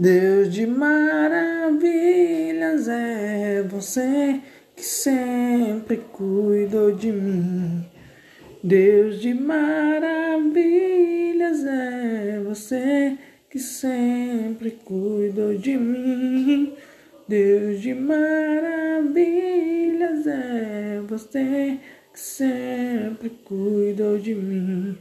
Deus de maravilhas é você que sempre cuidou de mim. Deus de maravilhas é você que sempre cuidou de mim. Deus de maravilhas é você que sempre cuidou de mim.